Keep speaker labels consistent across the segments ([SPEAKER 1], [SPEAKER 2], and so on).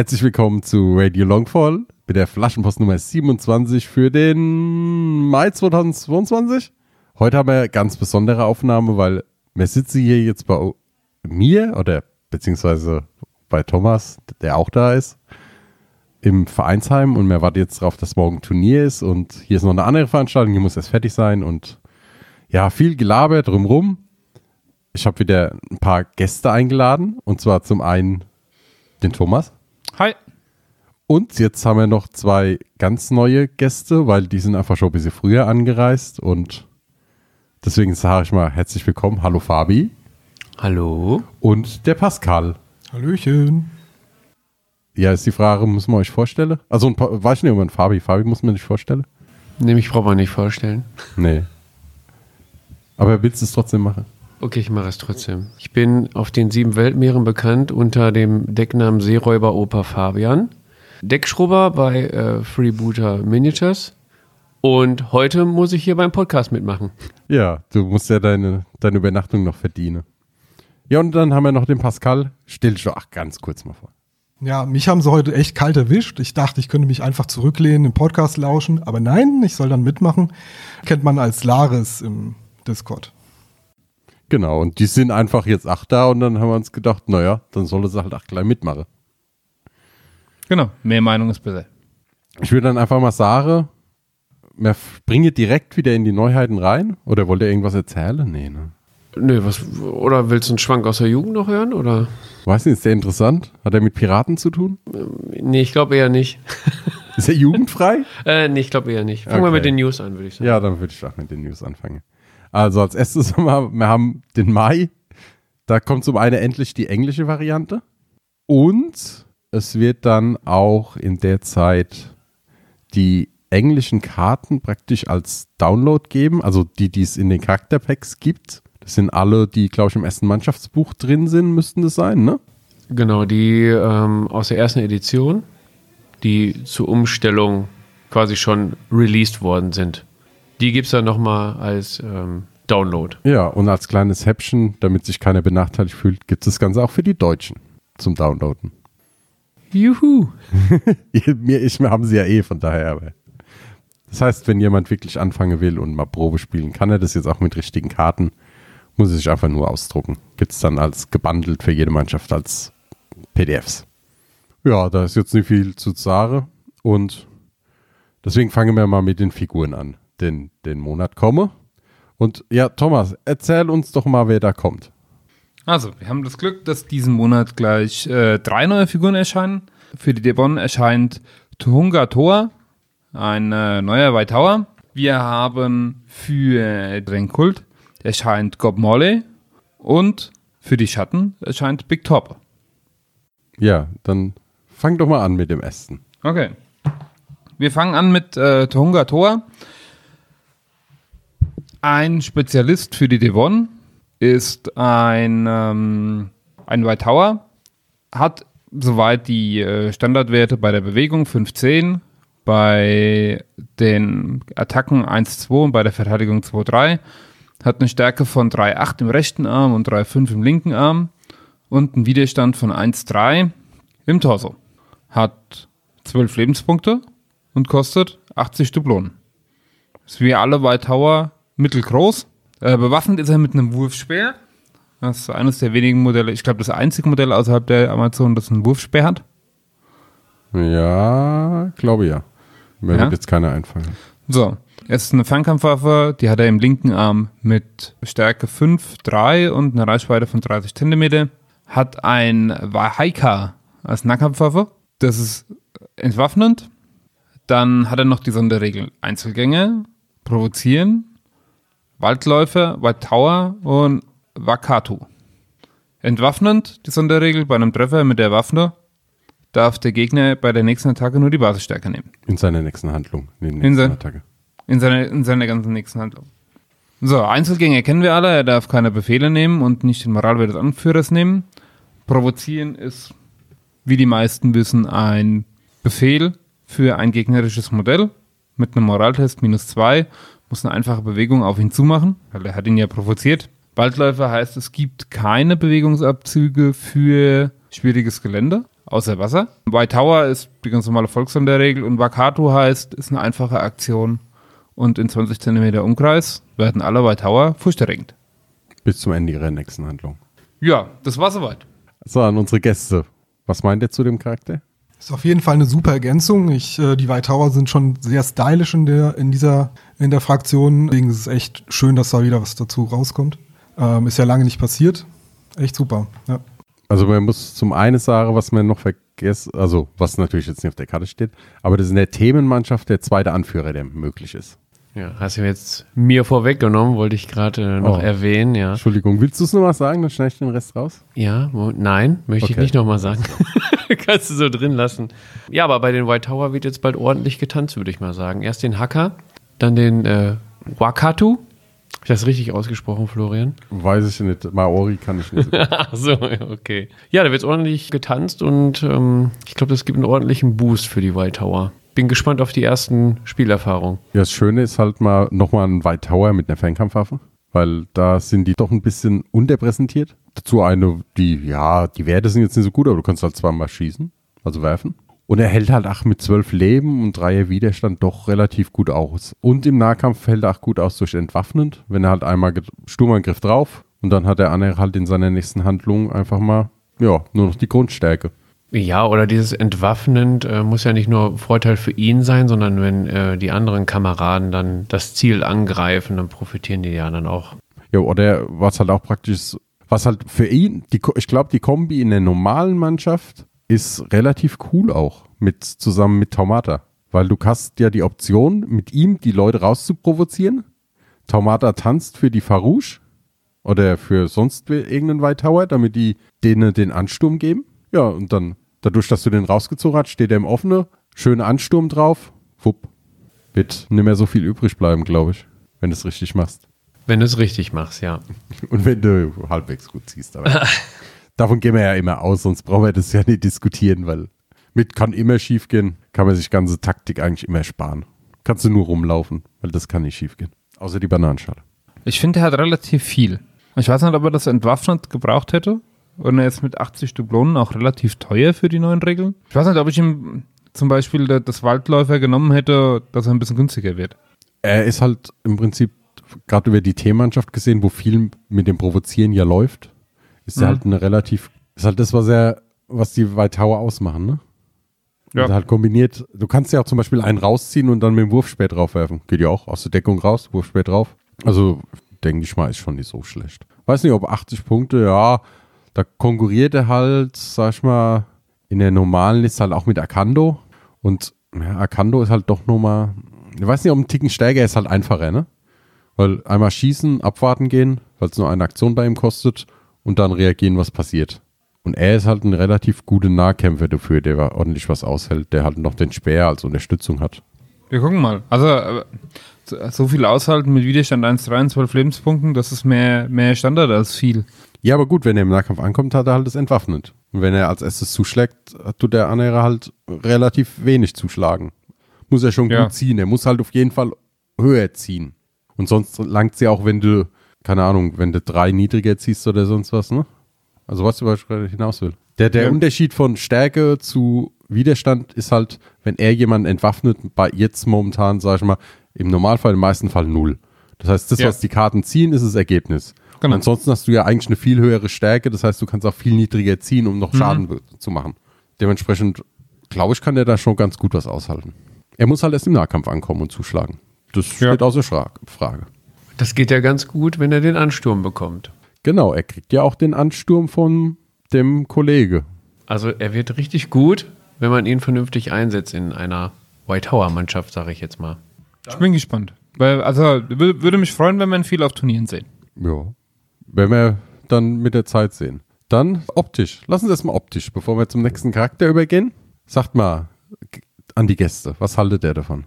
[SPEAKER 1] Herzlich willkommen zu Radio Longfall mit der Flaschenpost Nummer 27 für den Mai 2022. Heute haben wir eine ganz besondere Aufnahme, weil wir sitzen hier jetzt bei mir oder beziehungsweise bei Thomas, der auch da ist, im Vereinsheim und wir warten jetzt darauf, dass morgen Turnier ist und hier ist noch eine andere Veranstaltung, die muss erst fertig sein und ja, viel gelabert drumrum. Ich habe wieder ein paar Gäste eingeladen und zwar zum einen den Thomas.
[SPEAKER 2] Hi.
[SPEAKER 1] Und jetzt haben wir noch zwei ganz neue Gäste, weil die sind einfach schon ein bisschen früher angereist und deswegen sage ich mal herzlich willkommen. Hallo Fabi.
[SPEAKER 2] Hallo.
[SPEAKER 1] Und der Pascal.
[SPEAKER 3] Hallöchen.
[SPEAKER 1] Ja, ist die Frage, muss man euch vorstellen? Also, ein paar, weiß ich nicht, ob man Fabi, Fabi muss man nicht vorstellen?
[SPEAKER 2] Nee, mich braucht man nicht vorstellen.
[SPEAKER 1] Nee. Aber willst du es trotzdem machen?
[SPEAKER 2] Okay, ich mache es trotzdem. Ich bin auf den sieben Weltmeeren bekannt unter dem Decknamen Seeräuber Opa Fabian. Deckschrubber bei äh, Freebooter Miniatures. Und heute muss ich hier beim Podcast mitmachen.
[SPEAKER 1] Ja, du musst ja deine, deine Übernachtung noch verdienen. Ja, und dann haben wir noch den Pascal. Stell dich doch ach, ganz kurz mal vor.
[SPEAKER 3] Ja, mich haben sie heute echt kalt erwischt. Ich dachte, ich könnte mich einfach zurücklehnen, im Podcast lauschen. Aber nein, ich soll dann mitmachen. Kennt man als Laris im Discord.
[SPEAKER 1] Genau, und die sind einfach jetzt acht da und dann haben wir uns gedacht, naja, dann soll sie halt auch gleich mitmachen.
[SPEAKER 4] Genau, mehr Meinung ist besser.
[SPEAKER 1] Ich würde dann einfach mal sagen, wir springen direkt wieder in die Neuheiten rein. Oder wollt ihr irgendwas erzählen? Nee, ne?
[SPEAKER 2] Nö, was, oder willst du einen Schwank aus der Jugend noch hören? Oder?
[SPEAKER 1] Weiß nicht, ist der interessant? Hat er mit Piraten zu tun?
[SPEAKER 2] Nee, ich glaube eher nicht.
[SPEAKER 1] Ist er jugendfrei?
[SPEAKER 2] äh, nee, ich glaube eher nicht. Fangen wir
[SPEAKER 1] Okay.
[SPEAKER 2] mit den News an, würde ich sagen.
[SPEAKER 1] ja, dann würde ich auch mit den News anfangen. Also als erstes haben wir, wir haben den Mai. Da kommt zum einen endlich die englische Variante. Und es wird dann auch in der Zeit die englischen Karten praktisch als Download geben. Also die, die es in den Charakterpacks gibt. Das sind alle, die, glaube ich, im ersten Mannschaftsbuch drin sind, müssten das sein, ne?
[SPEAKER 2] Genau, die ähm, aus der ersten Edition, die zur Umstellung quasi schon released worden sind. Die gibt es dann nochmal als ähm, Download.
[SPEAKER 1] Ja, und als kleines Häppchen, damit sich keiner benachteiligt fühlt, gibt es das Ganze auch für die Deutschen zum Downloaden.
[SPEAKER 2] Juhu!
[SPEAKER 1] Mir, ich, wir haben sie ja eh, von daher. Aber. Das heißt, wenn jemand wirklich anfangen will und mal Probe spielen, kann er das jetzt auch mit richtigen Karten. Muss er sich einfach nur ausdrucken. Gibt es dann als gebundelt für jede Mannschaft als PDFs. Ja, da ist jetzt nicht viel zu sagen. Und deswegen fangen wir mal mit den Figuren an. Den, den Monat komme. Und ja, Thomas, erzähl uns doch mal, wer da kommt.
[SPEAKER 4] Also, wir haben das Glück, dass diesen Monat gleich äh, drei neue Figuren erscheinen. Für die Devon erscheint Tuhunga Thor, ein äh, neuer White Tower. Wir haben für den Kult erscheint Gob Morley und für die Schatten erscheint Big Top.
[SPEAKER 1] Ja, dann fang doch mal an mit dem ersten.
[SPEAKER 4] Okay. Wir fangen an mit äh, Tuhunga Thor. Ein Spezialist für die Devon ist ein, ähm, ein White Tower, hat soweit die äh, Standardwerte bei der Bewegung 510, bei den Attacken 1-2 und bei der Verteidigung 2-3, hat eine Stärke von 3,8 im rechten Arm und 3,5 im linken Arm und einen Widerstand von 1,3 im Torso. Hat 12 Lebenspunkte und kostet 80 Dublonen. Ist wie alle White Tower mittelgroß. Äh, bewaffnet ist er mit einem Wurfspeer. Das ist eines der wenigen Modelle, ich glaube das einzige Modell außerhalb der Amazon, das einen Wurfspeer hat.
[SPEAKER 1] Ja, glaube ja. Mir
[SPEAKER 4] Ja?
[SPEAKER 1] wird jetzt keiner einfallen.
[SPEAKER 4] So, es ist eine Fernkampfwaffe, die hat er im linken Arm mit Stärke 5, 3 und einer Reichweite von 30 Zentimeter. Hat ein Wahaika als Nahkampfwaffe. Das ist entwaffnend. Dann hat er noch die Sonderregel Einzelgänge, provozieren Waldläufer, White Tower und Wakatu. Entwaffnend, die Sonderregel, bei einem Treffer mit der Waffe darf der Gegner bei der nächsten Attacke nur die Basisstärke nehmen.
[SPEAKER 1] In seiner nächsten Handlung. In,
[SPEAKER 4] In sein-
[SPEAKER 1] Attacke.
[SPEAKER 4] In seiner, in seiner ganzen nächsten Handlung. So, Einzelgänger kennen wir alle. Er darf keine Befehle nehmen und nicht den Moralwert des Anführers nehmen. Provozieren ist, wie die meisten wissen, ein Befehl für ein gegnerisches Modell mit einem Moraltest minus zwei. Muss eine einfache Bewegung auf ihn zumachen, weil er hat ihn ja provoziert. Waldläufer heißt, es gibt keine Bewegungsabzüge für schwieriges Gelände, außer Wasser. White Tower ist die ganz normale Volkssonderregel und Wakatu heißt, ist eine einfache Aktion und in 20 cm Umkreis werden alle White Tower furchterregend.
[SPEAKER 1] Bis zum Ende ihrer nächsten Handlung.
[SPEAKER 4] Ja, das war soweit.
[SPEAKER 1] So, an unsere Gäste. Was meint ihr zu dem Charakter?
[SPEAKER 3] Ist auf jeden Fall eine super Ergänzung. Ich, äh, die White Tower sind schon sehr stylisch in der, in dieser, in der Fraktion. Deswegen ist es echt schön, dass da wieder was dazu rauskommt. Ähm, ist ja lange nicht passiert. Echt super. Ja.
[SPEAKER 1] Also man muss zum einen sagen, was man noch vergessen, also was natürlich jetzt nicht auf der Karte steht, aber das ist in der Themenmannschaft der zweite Anführer, der möglich ist.
[SPEAKER 2] Ja, hast du jetzt mir vorweggenommen, wollte ich gerade äh, noch
[SPEAKER 1] Oh.
[SPEAKER 2] erwähnen, ja.
[SPEAKER 1] Entschuldigung, willst du es noch was sagen? Dann schneide ich den Rest raus.
[SPEAKER 2] Ja, nein, möchte ich
[SPEAKER 1] Okay.
[SPEAKER 2] nicht nochmal sagen. Kannst du so drin lassen. Ja, aber bei den White Tower wird jetzt bald ordentlich getanzt, würde ich mal sagen. Erst den Hacker, dann den äh, Wakatu. Habe ich das richtig ausgesprochen, Florian?
[SPEAKER 1] Weiß ich nicht. Maori kann ich nicht.
[SPEAKER 2] Ach so, okay. Ja, da wird ordentlich getanzt und ähm, ich glaube, das gibt einen ordentlichen Boost für die White Tower. Bin gespannt auf die ersten Spielerfahrungen.
[SPEAKER 1] ja, das Schöne ist halt mal nochmal ein White Tower mit einer Fernkampfwaffe, weil da sind die doch ein bisschen unterpräsentiert. Dazu eine, die, ja, die Werte sind jetzt nicht so gut, aber du kannst halt zweimal schießen, also werfen. Und er hält halt auch mit zwölf Leben und dreier Widerstand doch relativ gut aus. Und im Nahkampf hält er auch gut aus durch entwaffnend, wenn er halt einmal Sturmangriff drauf und dann hat der andere halt in seiner nächsten Handlung einfach mal, ja, nur noch die Grundstärke.
[SPEAKER 2] Ja, oder dieses Entwaffnend äh, muss ja nicht nur Vorteil für ihn sein, sondern wenn äh, die anderen Kameraden dann das Ziel angreifen, dann profitieren die ja dann auch.
[SPEAKER 1] Ja, oder was halt auch praktisch ist, was halt für ihn, die, ich glaube, die Kombi in der normalen Mannschaft ist relativ cool auch, mit, zusammen mit Taumata. Weil du hast ja die Option, mit ihm die Leute rauszuprovozieren. Taumata tanzt für die Farouche oder für sonst irgendeinen White Tower, damit die denen den Ansturm geben. Ja, und dann, dadurch, dass du den rausgezogen hast, steht er im Offene, schöner Ansturm drauf, wupp, wird nicht mehr so viel übrig bleiben, glaube ich, wenn du es richtig machst.
[SPEAKER 2] Wenn du es richtig machst, ja.
[SPEAKER 1] Und wenn du halbwegs gut ziehst. Aber davon gehen wir ja immer aus, sonst brauchen wir das ja nicht diskutieren, weil mit kann immer schief gehen, kann man sich ganze Taktik eigentlich immer sparen. Kannst du nur rumlaufen, weil das kann nicht schief gehen. Außer die Bananenschale.
[SPEAKER 4] Ich finde, er hat relativ viel. Ich weiß nicht, ob er das entwaffnet gebraucht hätte. Und er ist mit 80 Dublonen auch relativ teuer für die neuen Regeln. Ich weiß nicht, ob ich ihm zum Beispiel das Waldläufer genommen hätte, dass er ein bisschen günstiger wird.
[SPEAKER 1] Er ist halt im Prinzip, gerade über die Teammannschaft gesehen, wo viel mit dem Provozieren ja läuft, ist
[SPEAKER 4] Mhm.
[SPEAKER 1] halt eine relativ, ist halt das, was er, was die White Tower ausmachen, ne?
[SPEAKER 4] Ja.
[SPEAKER 1] Also halt kombiniert, du kannst ja auch zum Beispiel einen rausziehen und dann mit dem Wurfspeer draufwerfen. Geht ja auch, aus der Deckung raus, Wurfspeer drauf. Also, denke ich mal, ist schon nicht so schlecht. Weiß nicht, ob 80 Punkte, ja, da konkurriert er halt, sag ich mal, in der normalen Liste halt auch mit Akando. Und ja, Akando ist halt doch nochmal, ich weiß nicht, ob ein Ticken stärker ist halt einfacher, ne? Weil einmal schießen, abwarten gehen, weil es nur eine Aktion bei ihm kostet und dann reagieren, was passiert. Und er ist halt ein relativ guter Nahkämpfer dafür, der ordentlich was aushält, der halt noch den Speer als Unterstützung hat.
[SPEAKER 4] Wir gucken mal. Also, äh, so- viel aushalten mit Widerstand 1,3 12 Lebenspunkten, das ist mehr, mehr Standard als viel.
[SPEAKER 1] Ja, aber gut, wenn er im Nahkampf ankommt, hat er halt das entwaffnet. Und wenn er als erstes zuschlägt, tut der andere halt relativ wenig zuschlagen. Muss er schon
[SPEAKER 4] Ja.
[SPEAKER 1] gut ziehen. Er muss halt auf jeden Fall höher ziehen. Und sonst langt ja auch, wenn du, keine Ahnung, wenn du drei niedriger ziehst oder sonst was, ne? Also was du gerade hinaus will. Der, der
[SPEAKER 4] Ja.
[SPEAKER 1] Unterschied von Stärke zu Widerstand ist halt, wenn er jemanden entwaffnet, bei jetzt momentan, sag ich mal, im Normalfall, im meisten Fall null. Das heißt, das,
[SPEAKER 4] Ja.
[SPEAKER 1] was die Karten ziehen, ist das Ergebnis.
[SPEAKER 4] Genau.
[SPEAKER 1] Ansonsten hast du ja eigentlich eine viel höhere Stärke, das heißt, du kannst auch viel niedriger ziehen, um noch Schaden be- zu machen. Dementsprechend, glaube ich, kann der da schon ganz gut was aushalten. Er muss halt erst im Nahkampf ankommen und zuschlagen. Das
[SPEAKER 4] Ja.
[SPEAKER 1] steht außer Frage.
[SPEAKER 2] Das geht ja ganz gut, wenn er den Ansturm bekommt.
[SPEAKER 1] Genau, er kriegt ja auch den Ansturm von dem Kollege.
[SPEAKER 2] Also er wird richtig gut, wenn man ihn vernünftig einsetzt in einer White Tower Mannschaft, sage ich jetzt mal.
[SPEAKER 4] Ich bin gespannt. Weil, also, wür- würde mich freuen, wenn wir ihn viel auf Turnieren sehen.
[SPEAKER 1] Ja. Werden wir dann mit der Zeit sehen. Dann optisch. Lassen Sie erstmal optisch, bevor wir zum nächsten Charakter übergehen. Sagt mal an die Gäste, was haltet ihr davon?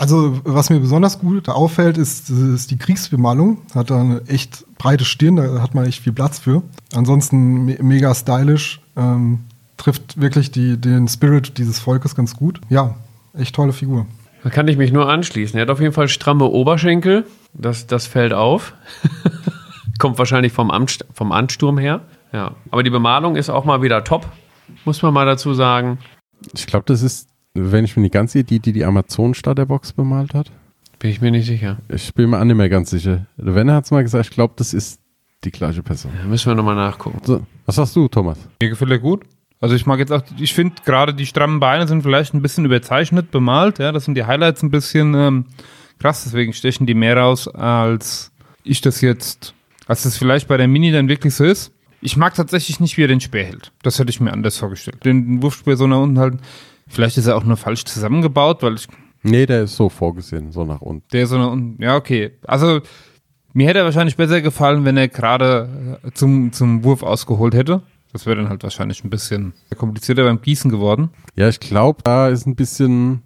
[SPEAKER 3] Also, was mir besonders gut auffällt, ist, ist die Kriegsbemalung. Hat da eine echt breite Stirn, da hat man echt viel Platz für. Ansonsten me mega stylisch. Ähm, trifft wirklich die, den Spirit dieses Volkes ganz gut. Ja, echt tolle Figur.
[SPEAKER 2] Da kann ich mich nur anschließen. Er hat auf jeden Fall stramme Oberschenkel. Das, das fällt auf. Kommt wahrscheinlich vom, Amst vom Ansturm her. Ja. Aber die Bemalung ist auch mal wieder top, muss man mal dazu sagen.
[SPEAKER 1] Ich glaube, das ist, wenn ich mir nicht ganz sehe, die, die die Amazon-Starterbox bemalt hat.
[SPEAKER 2] Bin ich mir nicht sicher.
[SPEAKER 1] Ich bin mir auch nicht mehr ganz sicher. Werner hat es mal gesagt, ich glaube, das ist die gleiche Person.
[SPEAKER 2] Da müssen wir nochmal nachgucken.
[SPEAKER 1] So, was sagst du, Thomas?
[SPEAKER 4] Mir gefällt er gut. Also ich mag jetzt auch, ich finde gerade die strammen Beine sind vielleicht ein bisschen überzeichnet bemalt, ja, das sind die Highlights ein bisschen ähm, krass, deswegen stechen die mehr raus, als ich das jetzt, als das vielleicht bei der Mini dann wirklich so ist. Ich mag tatsächlich nicht, wie er den Speer hält. Das hätte ich mir anders vorgestellt. Den Wurfspeer so nach unten halten. Vielleicht ist er auch nur falsch zusammengebaut, weil ich,
[SPEAKER 1] Nee, der ist so vorgesehen, so nach unten.
[SPEAKER 4] der so nach unten, ja, okay. Also, mir hätte er wahrscheinlich besser gefallen, wenn er gerade äh, zum, zum Wurf ausgeholt hätte. Das wäre dann halt wahrscheinlich ein bisschen komplizierter beim Gießen geworden.
[SPEAKER 1] Ja, ich glaube, da ist ein bisschen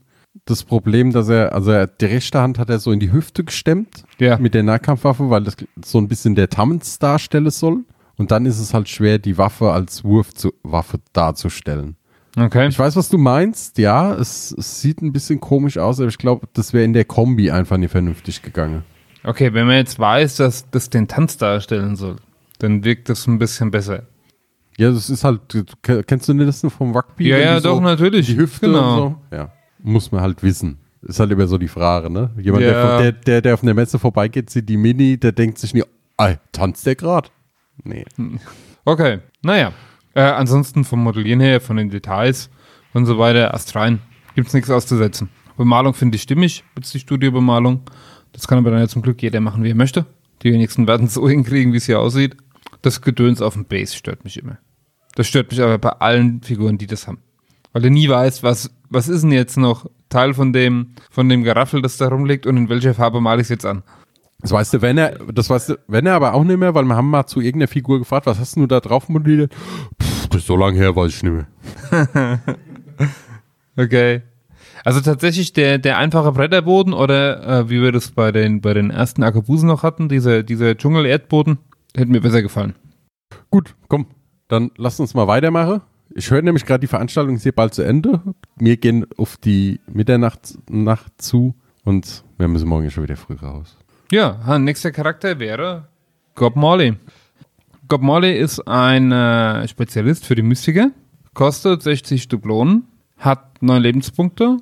[SPEAKER 1] das Problem, dass er, also er, die rechte Hand hat er so in die Hüfte gestemmt
[SPEAKER 4] Ja.
[SPEAKER 1] mit der Nahkampfwaffe, weil das so ein bisschen der Tamens darstellen soll. Und dann ist es halt schwer, die Waffe als Wurfwaffe darzustellen.
[SPEAKER 4] Okay.
[SPEAKER 1] Ich weiß, was du meinst. Ja, es, es sieht ein bisschen komisch aus, aber ich glaube, das wäre in der Kombi einfach nicht vernünftig gegangen.
[SPEAKER 4] Okay, wenn man jetzt weiß, dass das den Tanz darstellen soll, dann wirkt das ein bisschen besser.
[SPEAKER 1] Ja, das ist halt, kennst du das vom Rugby?
[SPEAKER 4] Ja, ja, doch, natürlich.
[SPEAKER 1] Die Hüfte
[SPEAKER 4] Genau.
[SPEAKER 1] und so. Ja, muss man halt wissen. Ist halt immer so die Frage, ne? Jemand, der,
[SPEAKER 4] Ja.
[SPEAKER 1] von- der, der, der auf einer Messe vorbeigeht, sieht die Mini, der denkt sich nie, ey, tanzt der grad? Nee.
[SPEAKER 4] Okay, naja. Äh, ansonsten vom Modellieren her, von den Details und so weiter, astrein, gibt's nichts auszusetzen. Bemalung finde ich stimmig, jetzt die Studiobemalung. Das kann aber dann ja zum Glück jeder machen, wie er möchte. Die wenigsten werden es so hinkriegen, wie es hier aussieht. Das Gedöns auf dem Base stört mich immer. Das stört mich aber bei allen Figuren, die das haben. Weil du nie weißt, was, was ist denn jetzt noch Teil von dem, von dem Geraffel, das da rumliegt und in welcher Farbe male ich es jetzt an.
[SPEAKER 1] Das weißt du, wenn er, das weißt du, wenn er aber auch nicht mehr, weil wir haben mal zu irgendeiner Figur gefragt, was hast du da drauf modelliert? Pff, das ist so lange her, weiß ich nicht mehr.
[SPEAKER 4] Okay. Also tatsächlich der, der einfache Bretterboden oder äh, wie wir das bei den, bei den ersten Akabusen noch hatten, dieser, dieser Dschungel-Erdboden, hätte mir besser gefallen.
[SPEAKER 1] Gut, komm, dann lass uns mal weitermachen. Ich höre nämlich gerade, die Veranstaltung ist hier bald zu Ende. Wir gehen auf die Mitternacht Nacht zu und wir müssen morgen schon wieder früh raus.
[SPEAKER 4] Ja, nächster Charakter wäre Gob Morley. Gob Morley ist ein äh, Spezialist für die Mystiker, kostet 60 Dublonen, hat 9 Lebenspunkte,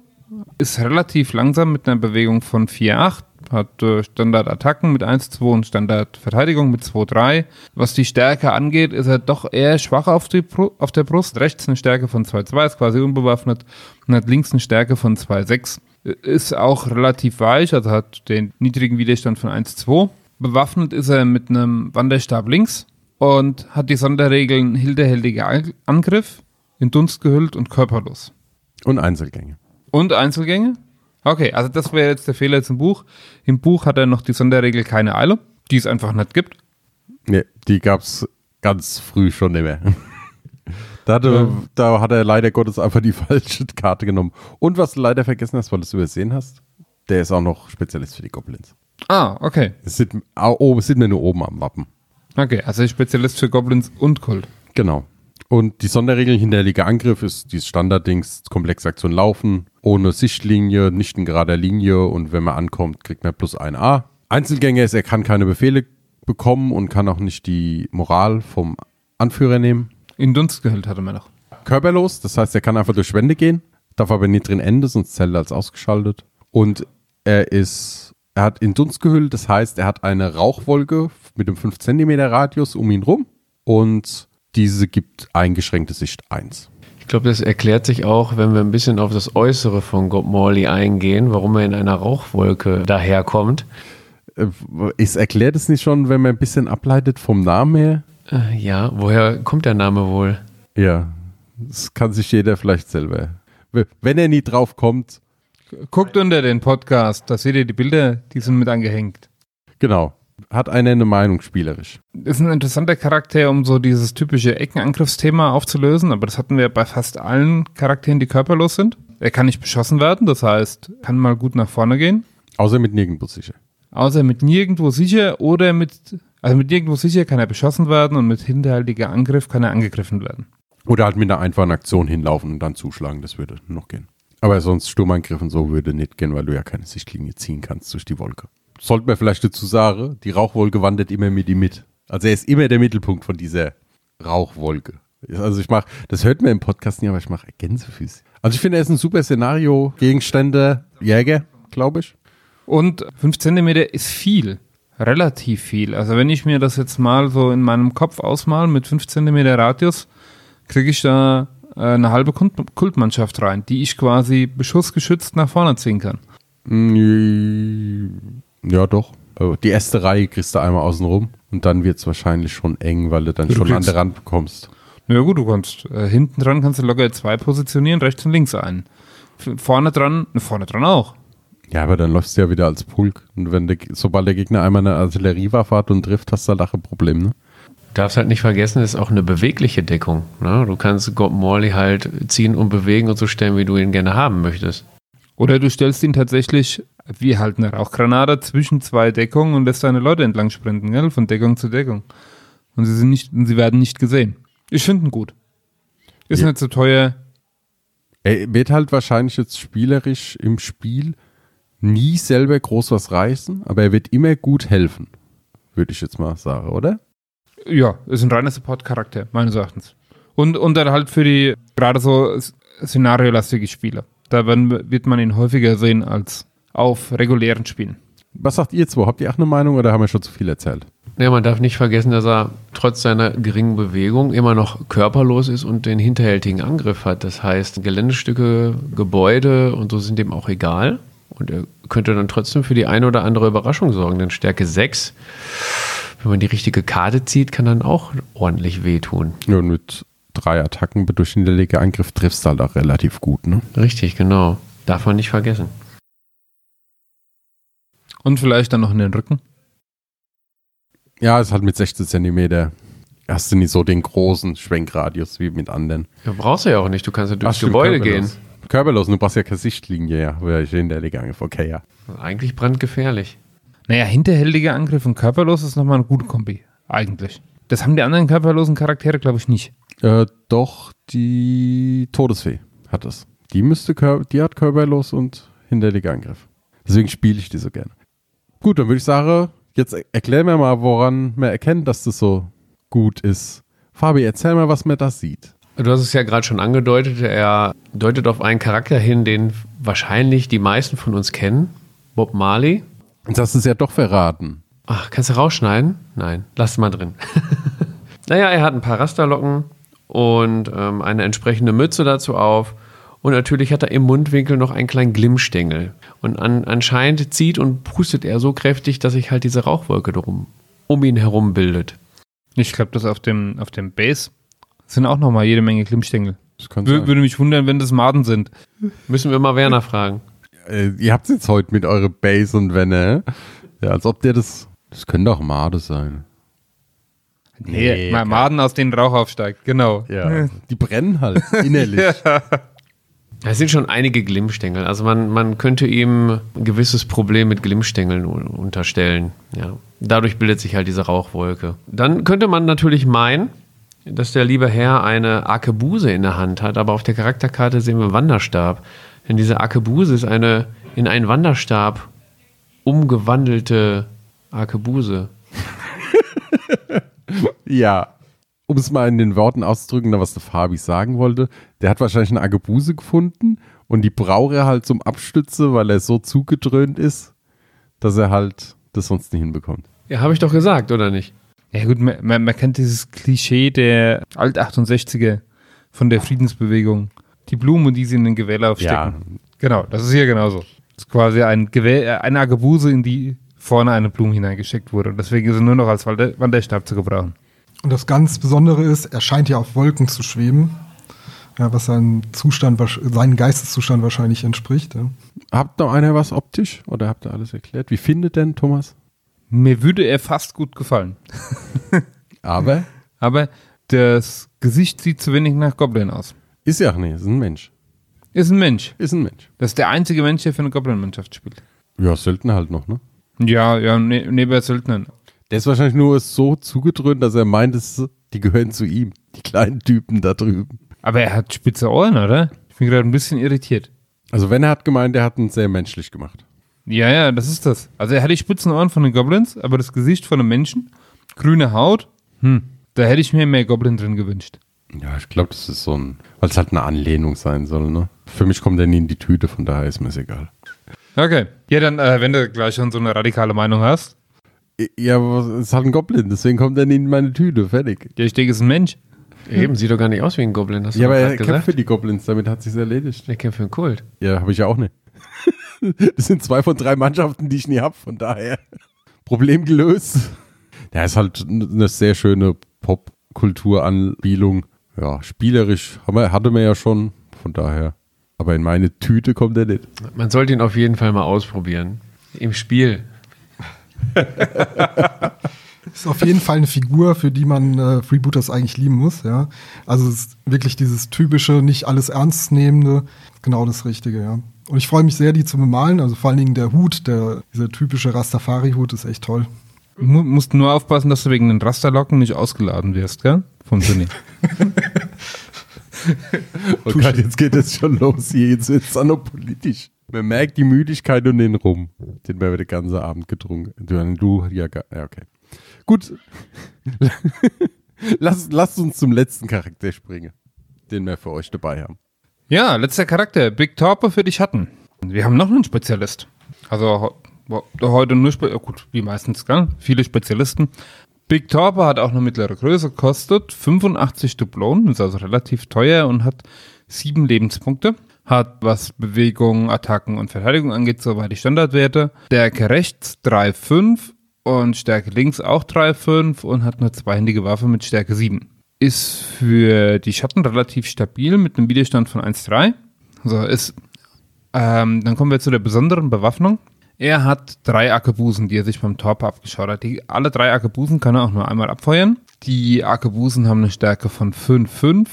[SPEAKER 4] ist relativ langsam mit einer Bewegung von 4,8, hat äh, Standardattacken mit 1,2 und Standardverteidigung mit 2,3. Was die Stärke angeht, ist er doch eher schwach auf, die Bru auf der Brust. Rechts eine Stärke von 2,2, ist quasi unbewaffnet und hat links eine Stärke von 2,6. Ist auch relativ weich, also hat den niedrigen Widerstand von 1,2. Bewaffnet ist er mit einem Wanderstab links und hat die Sonderregeln hinterhältiger Ang- Angriff, in Dunst gehüllt und körperlos.
[SPEAKER 1] Und Einzelgänge.
[SPEAKER 4] Und Einzelgänge? Okay, also das wäre jetzt der Fehler jetzt im Buch. Im Buch hat er noch die Sonderregel keine Eile, die es einfach nicht gibt.
[SPEAKER 1] Nee, die gab's ganz früh schon nicht mehr. Da, hatte, da hat er leider Gottes einfach die falsche Karte genommen. Und was du leider vergessen hast, weil du es übersehen hast, der ist auch noch Spezialist für die Goblins.
[SPEAKER 4] Ah, okay.
[SPEAKER 1] Es sind, au- oh, es sind wir nur oben am Wappen.
[SPEAKER 4] Okay, also Spezialist für Goblins und Kult.
[SPEAKER 1] Genau. Und die Sonderregeln hinterliegender Angriff ist dieses Standarddings, komplexe Aktion laufen, ohne Sichtlinie, nicht in gerader Linie und wenn man ankommt, kriegt man plus ein A. Einzelgänger ist, er kann keine Befehle bekommen und kann auch nicht die Moral vom Anführer nehmen.
[SPEAKER 4] In Dunst gehüllt hatte man noch.
[SPEAKER 1] Körperlos, das heißt, er kann einfach durch Wände gehen, darf aber nicht drin enden, sonst zählt er als ausgeschaltet. Und er ist, er hat in Dunst gehüllt, das heißt, er hat eine Rauchwolke mit einem 5 cm Radius um ihn rum und diese gibt eingeschränkte Sicht 1.
[SPEAKER 2] Ich glaube, das erklärt sich auch, wenn wir ein bisschen auf das Äußere von Gob Morley eingehen, warum er in einer Rauchwolke daherkommt.
[SPEAKER 1] Äh, Ist erklärt es nicht schon, wenn man ein bisschen ableitet vom Namen her?
[SPEAKER 2] Äh, ja, woher kommt der Name wohl?
[SPEAKER 1] Ja, das kann sich jeder vielleicht selber. Wenn er nie drauf kommt,
[SPEAKER 4] Guckt unter den Podcast, da seht ihr die Bilder, die sind mit angehängt.
[SPEAKER 1] Genau. Hat einer eine Meinung spielerisch?
[SPEAKER 4] Ist ein interessanter Charakter, um so dieses typische Eckenangriffsthema aufzulösen, aber das hatten wir bei fast allen Charakteren, die körperlos sind. Er kann nicht beschossen werden, das heißt, kann mal gut nach vorne gehen.
[SPEAKER 1] Außer mit nirgendwo sicher.
[SPEAKER 4] Außer mit nirgendwo sicher oder mit, also mit nirgendwo sicher kann er beschossen werden und mit hinterhältiger Angriff kann er angegriffen werden.
[SPEAKER 1] Oder halt mit einer einfachen Aktion hinlaufen und dann zuschlagen, das würde noch gehen. Aber sonst Sturmangriff und so würde nicht gehen, weil du ja keine Sichtlinie ziehen kannst durch die Wolke. Sollten wir vielleicht dazu sagen, die Rauchwolke wandert immer mit ihm mit. Also er ist immer der Mittelpunkt von dieser Rauchwolke. Also ich mache, das hört man im Podcast nicht, aber ich mache Gänsefüße. Also ich finde, er ist ein super Szenario, Gegenstände, Jäger, glaube ich.
[SPEAKER 4] Und 5 Zentimeter ist viel. Relativ viel. Also wenn ich mir das jetzt mal so in meinem Kopf ausmal mit 5 Zentimeter Radius, kriege ich da äh, eine halbe Kult Kultmannschaft rein, die ich quasi beschussgeschützt nach vorne ziehen kann.
[SPEAKER 1] Mm, Ja, doch. Die erste Reihe kriegst du einmal außen rum und dann wird es wahrscheinlich schon eng, weil du dann
[SPEAKER 4] Du
[SPEAKER 1] schon an der Rand bekommst.
[SPEAKER 4] Na ja, gut, du kannst äh, hinten dran kannst du locker zwei positionieren, rechts und links einen. Vorne dran, ne, vorne dran auch.
[SPEAKER 1] Ja, aber dann läufst du ja wieder als Pulk. Und wenn der, sobald der Gegner einmal eine Artilleriewaffe hat und trifft, hast du da ein Problem, ne?
[SPEAKER 2] Du darfst halt nicht vergessen, es ist auch eine bewegliche Deckung. Ne? Du kannst Gob Morley halt ziehen und bewegen und so stellen, wie du ihn gerne haben möchtest.
[SPEAKER 4] Oder du stellst ihn tatsächlich wie halt eine Rauchgranate zwischen zwei Deckungen und lässt deine Leute entlang sprinten, gell? von Deckung zu Deckung. Und sie sind nicht, sie werden nicht gesehen. Ich finde ihn gut. Ist
[SPEAKER 1] Ja.
[SPEAKER 4] nicht so teuer.
[SPEAKER 1] Er wird halt wahrscheinlich jetzt spielerisch im Spiel nie selber groß was reißen, aber er wird immer gut helfen. Würde ich jetzt mal sagen, oder?
[SPEAKER 4] Ja, ist ein reiner Support-Charakter, meines Erachtens. Und, und dann halt für die gerade so szenariolastige Spiele. Da werden, wird man ihn häufiger sehen als auf regulären Spielen.
[SPEAKER 1] Was sagt ihr zwei? Habt ihr auch eine Meinung oder haben wir schon zu viel erzählt?
[SPEAKER 2] Ja, man darf nicht vergessen, dass er trotz seiner geringen Bewegung immer noch körperlos ist und den hinterhältigen Angriff hat. Das heißt, Geländestücke, Gebäude und so sind ihm auch egal. Und er könnte dann trotzdem für die eine oder andere Überraschung sorgen. Denn Stärke 6, wenn man die richtige Karte zieht, kann dann auch ordentlich wehtun.
[SPEAKER 1] Ja, und mit drei Attacken durch den hinterlegten Angriff triffst du halt auch relativ gut, ne?
[SPEAKER 2] Richtig, genau. Darf man nicht vergessen.
[SPEAKER 4] Und vielleicht dann noch in den Rücken.
[SPEAKER 1] Ja, ist halt mit 16 Zentimeter. Hast du nicht so den großen Schwenkradius wie mit anderen.
[SPEAKER 2] Ja, brauchst du ja auch nicht. Du kannst ja durchs
[SPEAKER 1] Ach,
[SPEAKER 2] Gebäude gehen.
[SPEAKER 1] Körperlos. Du brauchst ja keine Sichtlinie, ja. Wäre ich hinterlegte Angriff. Okay, ja.
[SPEAKER 2] Eigentlich brandgefährlich.
[SPEAKER 4] Naja, hinterhältiger Angriff und körperlos ist nochmal eine gute Kombi. Eigentlich. Das haben die anderen körperlosen Charaktere, glaube ich, nicht.
[SPEAKER 1] Äh, doch, die Todesfee hat das. Die müsste, die hat körperlos und hinterlegte Angriff. Deswegen spiele ich die so gerne. Gut, dann würde ich sagen, jetzt er- erklär mir mal, woran man erkennt, dass das so gut ist. Fabi, erzähl mal, was man da sieht.
[SPEAKER 2] Du hast es ja gerade schon angedeutet. Er deutet auf einen Charakter hin, den wahrscheinlich die meisten von uns kennen. Bob Marley.
[SPEAKER 1] Du es ja doch verraten.
[SPEAKER 2] Ach, kannst du rausschneiden? Nein, lass mal drin. naja, er hat ein paar Rasterlocken und ähm, eine entsprechende Mütze dazu auf. Und natürlich hat er im Mundwinkel noch einen kleinen Glimmstängel. Und an, anscheinend zieht und pustet er so kräftig, dass sich halt diese Rauchwolke drum um ihn herum bildet.
[SPEAKER 4] Ich glaube, das auf dem, auf dem Base sind auch nochmal jede Menge Klimmstängel.
[SPEAKER 1] Das kann
[SPEAKER 4] Wür
[SPEAKER 1] sein.
[SPEAKER 4] würde mich wundern, wenn das Maden sind.
[SPEAKER 2] Müssen wir mal Werner fragen.
[SPEAKER 1] Äh, ihr habt jetzt heute mit eure Base und Wenne. Ja, als ob der das. Das können doch Made sein.
[SPEAKER 4] Nee,
[SPEAKER 1] okay.
[SPEAKER 4] Maden, aus denen Rauch aufsteigt, genau.
[SPEAKER 1] Ja. Die brennen halt innerlich.
[SPEAKER 2] Es sind schon einige Glimmstängel. Also man, man könnte ihm ein gewisses Problem mit Glimmstängeln unterstellen. Ja. Dadurch bildet sich halt diese Rauchwolke. Dann könnte man natürlich meinen, dass der liebe Herr eine Arkebuse in der Hand hat, aber auf der Charakterkarte sehen wir einen Wanderstab. Denn diese Arkebuse ist eine in einen Wanderstab umgewandelte Arkebuse.
[SPEAKER 1] Ja. Um es mal in den Worten auszudrücken, was der Fabi sagen wollte, der hat wahrscheinlich eine Agebuse gefunden und die braucht er halt zum Abstütze, weil er so zugedröhnt ist, dass er halt das sonst nicht hinbekommt.
[SPEAKER 2] Ja, habe ich doch gesagt, oder nicht?
[SPEAKER 4] Ja gut, man, man, kennt dieses Klischee der Alt-68er von der Friedensbewegung. Die Blumen, die sie in den Gewehrlauf stecken. Genau, das ist hier genauso. Das ist quasi ein Gewehr, äh, eine Agabuse, in die vorne eine Blume hineingesteckt wurde. Und deswegen ist er nur noch als Wander Wanderstab zu gebrauchen.
[SPEAKER 3] Und das ganz Besondere ist, er scheint ja auf Wolken zu schweben. Ja, was seinem Zustand, seinem Geisteszustand wahrscheinlich entspricht. Ja.
[SPEAKER 1] Habt noch einer was optisch oder habt ihr alles erklärt? Wie findet denn Thomas?
[SPEAKER 4] Mir würde er fast gut gefallen.
[SPEAKER 1] Aber
[SPEAKER 4] Aber das Gesicht sieht zu wenig nach Goblin aus.
[SPEAKER 1] ist ja nee, ist ein Mensch.
[SPEAKER 4] Ist ein Mensch.
[SPEAKER 1] Ist ein Mensch.
[SPEAKER 4] Das ist der einzige Mensch, der für eine Goblin-Mannschaft spielt.
[SPEAKER 1] Ja, Söldner halt noch, ne?
[SPEAKER 4] Ja, ja, ne, neben Söldnern.
[SPEAKER 1] Der ist wahrscheinlich nur so zugedröhnt, dass er meint, es, die gehören zu ihm. Die kleinen Typen da drüben.
[SPEAKER 4] Aber er hat spitze Ohren, oder? Ich bin gerade ein bisschen irritiert.
[SPEAKER 1] Also wenn er hat gemeint, er hat ihn sehr menschlich gemacht.
[SPEAKER 4] Ja, ja, das ist das. Also er hat die spitzen Ohren von den Goblins, aber das Gesicht von einem Menschen, grüne Haut, hm, da hätte ich mir mehr Goblin drin gewünscht.
[SPEAKER 1] Ja, ich glaube, das ist so ein, weil es halt eine Anlehnung sein soll, ne? Für mich kommt er nie in die Tüte, von daher ist mir es egal.
[SPEAKER 4] Okay. Ja, dann, äh, wenn du gleich schon so eine radikale Meinung hast.
[SPEAKER 1] Ja, aber es ist halt ein Goblin, deswegen kommt er nie in meine Tüte, fertig.
[SPEAKER 4] Ja, ich denke, es ist ein Mensch.
[SPEAKER 2] Eben, sieht doch gar nicht aus wie ein Goblin, hast du
[SPEAKER 1] Ja, aber er
[SPEAKER 2] grad
[SPEAKER 1] kämpft
[SPEAKER 2] gesagt.
[SPEAKER 1] für die Goblins, damit hat sich's erledigt.
[SPEAKER 2] Der kämpft für einen Kult.
[SPEAKER 1] Ja, habe ich ja auch nicht. Das sind zwei von drei Mannschaften, die ich nie hab, von daher. Problem gelöst. Ja, ist halt eine sehr schöne Popkulturanspielung. Ja, spielerisch haben wir, hatte man ja schon, von daher. Aber in meine Tüte kommt er nicht.
[SPEAKER 2] Man sollte ihn auf jeden Fall mal ausprobieren. Im Spiel.
[SPEAKER 3] Ist auf jeden Fall eine Figur, für die man äh, Freebooters eigentlich lieben muss, ja. Also es ist wirklich dieses typische, nicht alles ernst nehmende, genau das Richtige, ja. Und ich freue mich sehr, die zu bemalen. Also vor allen Dingen der Hut, der, dieser typische Rastafari-Hut ist echt toll.
[SPEAKER 4] Du mu musst nur aufpassen, dass du wegen den Rasterlocken nicht ausgeladen wirst, gell? Vom Turnier.
[SPEAKER 1] Oh Gott, jetzt geht es schon los hier. Jetzt wird es auch noch politisch. Man merkt die Müdigkeit und den Rum, den wir den ganzen Abend getrunken. Du, du ja, ja, okay. Gut. Lass, lasst uns zum letzten Charakter springen, den wir für euch dabei haben.
[SPEAKER 4] Ja, letzter Charakter. Big Torpe für die Schatten. Wir haben noch einen Spezialist. Also heute nur, Spe gut, wie meistens, gell? Viele Spezialisten. Big Torpe hat auch eine mittlere Größe, kostet 85 Dublonen, ist also relativ teuer und hat sieben Lebenspunkte. Hat, was Bewegung, Attacken und Verteidigung angeht, soweit die Standardwerte. Stärke rechts 3,5 und Stärke links auch 3,5 und hat eine zweihändige Waffe mit Stärke 7. Ist für die Schatten relativ stabil mit einem Widerstand von 1,3. So, ist, ähm, dann kommen wir zu der besonderen Bewaffnung. Er hat drei Arkebusen, die er sich beim Torpe abgeschaut hat. Die, alle drei Arkebusen kann er auch nur einmal abfeuern. Die Arkebusen haben eine Stärke von 5,5,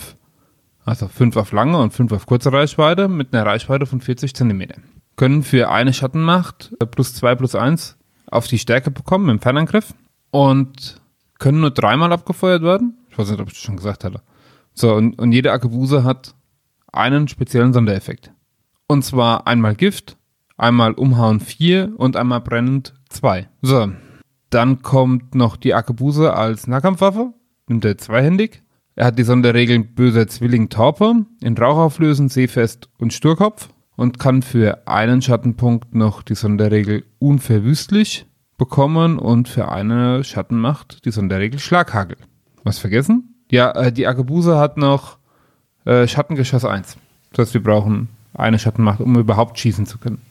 [SPEAKER 4] also 5 auf lange und 5 auf kurze Reichweite mit einer Reichweite von 40 cm. Können für eine Schattenmacht äh, plus 2 plus 1 auf die Stärke bekommen im Fernangriff und können nur dreimal abgefeuert werden. Weiß nicht, ob ich das schon gesagt hatte. So, und, und jede Arkebuse hat einen speziellen Sondereffekt. Und zwar einmal Gift, einmal Umhauen 4 und einmal Brennend 2. So, dann kommt noch die Arkebuse als Nahkampfwaffe, nimmt er zweihändig. Er hat die Sonderregeln Böser Zwilling Taupe, in Rauch auflösen, Seefest und Sturkopf und kann für einen Schattenpunkt noch die Sonderregel Unverwüstlich bekommen und für eine Schattenmacht die Sonderregel Schlaghagel. Was vergessen? Ja, äh, die Arkebuse hat noch äh, Schattengeschoss 1. Das heißt, wir brauchen eine Schattenmacht, um überhaupt schießen zu können.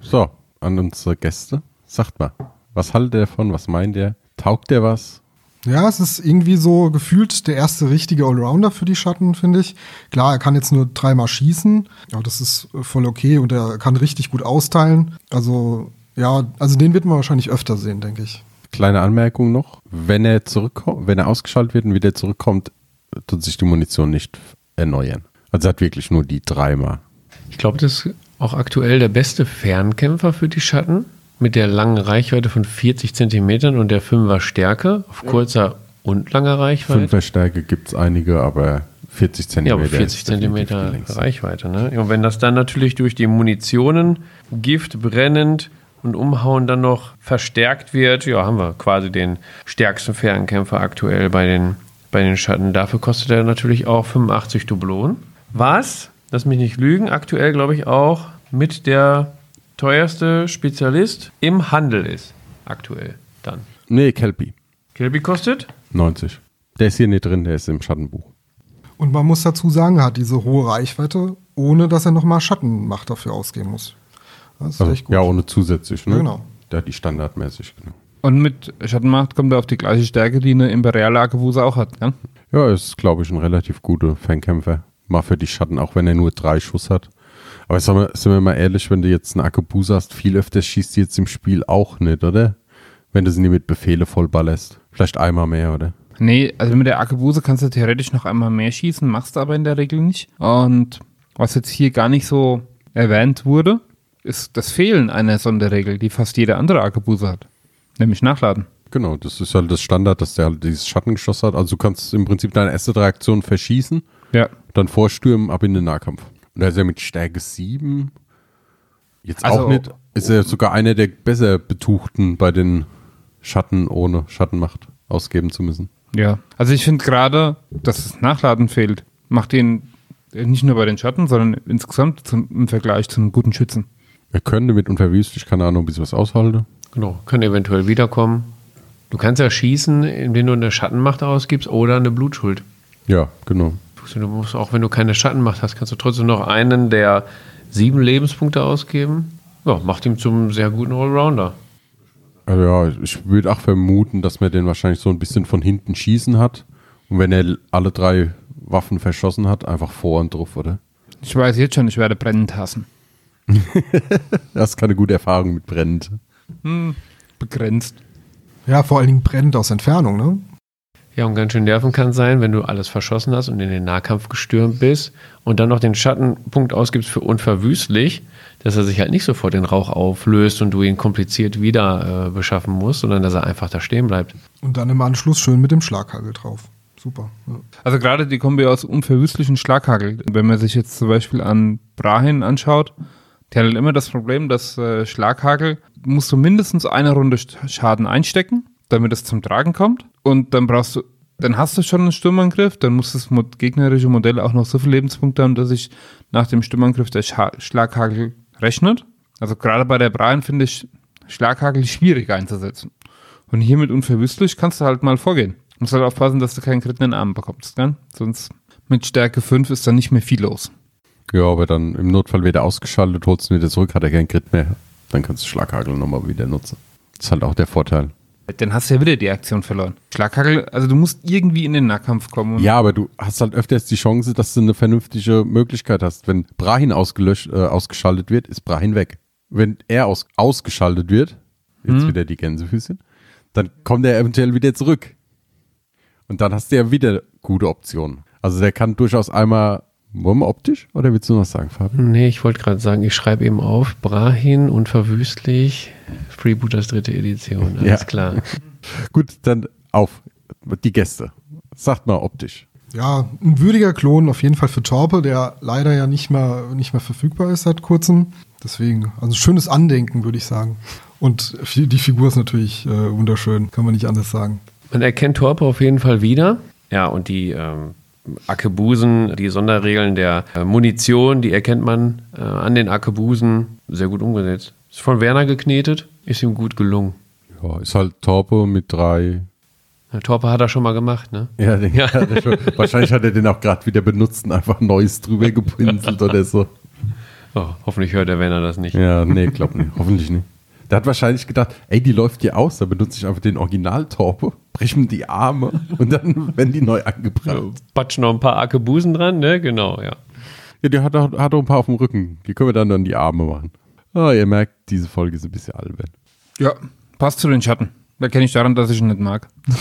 [SPEAKER 1] So, an unsere Gäste. Sagt mal, was haltet ihr davon? Was meint ihr? Taugt der was?
[SPEAKER 3] Ja, es ist irgendwie so gefühlt der erste richtige Allrounder für die Schatten, finde ich. Klar, er kann jetzt nur dreimal schießen, aber das ist voll okay und er kann richtig gut austeilen. Also, ja, also den wird man wahrscheinlich öfter sehen, denke ich.
[SPEAKER 1] Kleine Anmerkung noch. Wenn er zurückkommt, wenn er ausgeschaltet wird und wieder zurückkommt, tut sich die Munition nicht erneuern. Also er hat wirklich nur die dreimal.
[SPEAKER 2] Ich glaube, das ist auch aktuell der beste Fernkämpfer für die Schatten. Mit der langen Reichweite von 40 Zentimetern und der 5er Stärke auf kurzer und langer Reichweite.
[SPEAKER 1] Fünfer Stärke gibt es einige, aber 40
[SPEAKER 2] Ja,
[SPEAKER 1] Zentimeter.
[SPEAKER 2] aber 40
[SPEAKER 1] ist definitiv die
[SPEAKER 2] Zentimeter. Reichweite. Ne? Und wenn das dann natürlich durch die Munitionen, Gift, brennend und Umhauen dann noch verstärkt wird, ja, haben wir quasi den stärksten Fernkämpfer aktuell bei den, bei den Schatten. Dafür kostet er natürlich auch 85 Dublonen. Was, lass mich nicht lügen, aktuell glaube ich auch mit der teuerste Spezialist im Handel ist. Aktuell dann.
[SPEAKER 1] Nee, Kelpie.
[SPEAKER 2] Kelby kostet?
[SPEAKER 1] 90. Der ist hier nicht drin, der ist im Schattenbuch.
[SPEAKER 3] Und man muss dazu sagen, er hat diese hohe Reichweite, ohne dass er nochmal Schattenmacht dafür ausgeben muss. Das ist
[SPEAKER 1] Also,
[SPEAKER 3] echt gut.
[SPEAKER 1] ja, ohne zusätzlich, ne?
[SPEAKER 3] Genau.
[SPEAKER 1] Der hat die standardmäßig, genau.
[SPEAKER 4] Und mit Schattenmacht kommt er auf die gleiche Stärke, die eine imperiale Arkebuse auch hat. Gell?
[SPEAKER 1] Ja, ist, glaube ich, ein relativ guter Fernkämpfer. mal für die Schatten, auch wenn er nur drei Schuss hat. Aber sagen wir, sind wir mal ehrlich, wenn du jetzt einen Akkubusa hast, viel öfter schießt du jetzt im Spiel auch nicht, oder? Wenn du sie nie mit Befehle vollballerst. Vielleicht einmal mehr, oder?
[SPEAKER 4] Nee, also mit der Arkebuse kannst du theoretisch noch einmal mehr schießen, machst du aber in der Regel nicht. Und was jetzt hier gar nicht so erwähnt wurde, ist das Fehlen einer Sonderregel, die fast jede andere Arkebuse hat. Nämlich nachladen.
[SPEAKER 1] Genau, das ist halt das Standard, dass der halt dieses Schattengeschoss hat. Also du kannst im Prinzip deine erste Reaktion verschießen,
[SPEAKER 4] Ja.
[SPEAKER 1] dann vorstürmen, ab in den Nahkampf. Und da ist er mit Stärke 7 jetzt
[SPEAKER 4] Also-
[SPEAKER 1] auch nicht, ist er sogar einer der besser betuchten bei den Schatten ohne Schattenmacht ausgeben zu müssen.
[SPEAKER 4] Ja. Also ich finde gerade, dass das Nachladen fehlt, macht ihn nicht nur bei den Schatten, sondern insgesamt zum, im Vergleich zu einem guten Schützen.
[SPEAKER 1] Er könnte mit unverwüstlich, keine Ahnung, bis was aushalte.
[SPEAKER 2] Genau, kann eventuell wiederkommen. Du kannst ja schießen, indem du eine Schattenmacht ausgibst oder eine Blutschuld.
[SPEAKER 1] Ja, genau.
[SPEAKER 2] Du musst auch, wenn du keine Schattenmacht hast, kannst du trotzdem noch einen der sieben Lebenspunkte ausgeben. Ja, macht ihn zum sehr guten Allrounder.
[SPEAKER 1] Also ja, ich würde auch vermuten, dass man den wahrscheinlich so ein bisschen von hinten schießen hat. Und wenn er alle drei Waffen verschossen hat, einfach vor und drauf, oder?
[SPEAKER 4] Ich weiß jetzt schon, ich werde brennend hassen.
[SPEAKER 1] Das ist keine gute Erfahrung mit brennend.
[SPEAKER 4] Begrenzt.
[SPEAKER 3] Ja, vor allen Dingen brennend aus Entfernung, ne?
[SPEAKER 2] Ja, und ganz schön nerven kann sein, wenn du alles verschossen hast und in den Nahkampf gestürmt bist und dann noch den Schattenpunkt ausgibst für unverwüstlich, dass er sich halt nicht sofort in Rauch auflöst und du ihn kompliziert wieder äh, beschaffen musst, sondern dass er einfach da stehen bleibt.
[SPEAKER 3] Und dann im Anschluss schön mit dem Schlaghagel drauf. Super. Ja.
[SPEAKER 4] Also gerade die Kombi aus unverwüstlichen Schlaghagel. Wenn man sich jetzt zum Beispiel an Brahin anschaut, der hat immer das Problem, dass äh, Schlaghagel musst du mindestens eine Runde Sch- Schaden einstecken, damit es zum Tragen kommt. Und dann brauchst du, dann hast du schon einen Sturmangriff, dann muss das gegnerische Modell auch noch so viele Lebenspunkte haben, dass sich nach dem Sturmangriff der Scha Schlaghagel rechnet. Also gerade bei der Brahin finde ich Schlaghagel schwierig einzusetzen. Und hier mit unverwüstlich kannst du halt mal vorgehen. Musst halt aufpassen, dass du keinen Crit in den Arm bekommst, gell? Sonst mit Stärke 5 ist dann nicht mehr viel los.
[SPEAKER 1] Ja, aber dann im Notfall wieder ausgeschaltet, holst ihn wieder zurück, hat er keinen Crit mehr. Dann kannst du Schlaghagel nochmal wieder nutzen. Das ist halt auch der Vorteil.
[SPEAKER 4] Dann hast du ja wieder die Aktion verloren. Schlaghagel, also du musst irgendwie in den Nahkampf kommen.
[SPEAKER 1] Ja, aber du hast halt öfters die Chance, dass du eine vernünftige Möglichkeit hast. Wenn Brahin ausgelöscht, äh, ausgeschaltet wird, ist Brahin weg. Wenn er aus, ausgeschaltet wird, jetzt wieder die Gänsefüßchen, dann kommt er eventuell wieder zurück. Und dann hast du ja wieder gute Optionen. Also der kann durchaus einmal, wollen wir optisch? Oder willst du noch sagen, Fabian?
[SPEAKER 2] Nee, ich wollte gerade sagen, ich schreibe eben auf, Brahin, unverwüstlich, Freebooters dritte Edition, alles
[SPEAKER 1] Ja.
[SPEAKER 2] klar.
[SPEAKER 1] Gut, dann auf. Die Gäste. Sagt mal optisch.
[SPEAKER 3] Ja, ein würdiger Klon auf jeden Fall für Torpe, der leider ja nicht mehr, nicht mehr verfügbar ist seit kurzem. Deswegen, also schönes Andenken, würde ich sagen. Und die Figur ist natürlich äh, wunderschön, kann man nicht anders sagen.
[SPEAKER 2] Man erkennt Torpe auf jeden Fall wieder. Ja, und die ähm, Akebusen, die Sonderregeln der äh, Munition, die erkennt man äh, an den Akebusen. Sehr gut umgesetzt. Ist von Werner geknetet, ist ihm gut gelungen.
[SPEAKER 1] Ja, ist halt Torpe mit drei.
[SPEAKER 2] Der Torpe hat er schon mal gemacht, ne?
[SPEAKER 1] Ja, den hat er schon, wahrscheinlich hat er den auch gerade wieder benutzt und einfach Neues drüber gepinselt oder so.
[SPEAKER 2] Oh, hoffentlich hört der Werner das nicht.
[SPEAKER 1] Ja, nee, glaub nicht. Hoffentlich nicht. Der hat wahrscheinlich gedacht, ey, die läuft hier aus, da benutze ich einfach den Original-Torpe, brech mir die Arme und dann werden die neu angebracht.
[SPEAKER 2] Patsch noch ein paar Akebusen dran, ne? Genau, ja.
[SPEAKER 1] Ja, die hat auch, hat auch ein paar auf dem Rücken. Die können wir dann an die Arme machen. Ah, ihr merkt, diese Folge ist ein bisschen albern.
[SPEAKER 4] Ja, passt zu den Schatten. Da kenne ich daran, dass ich ihn nicht mag.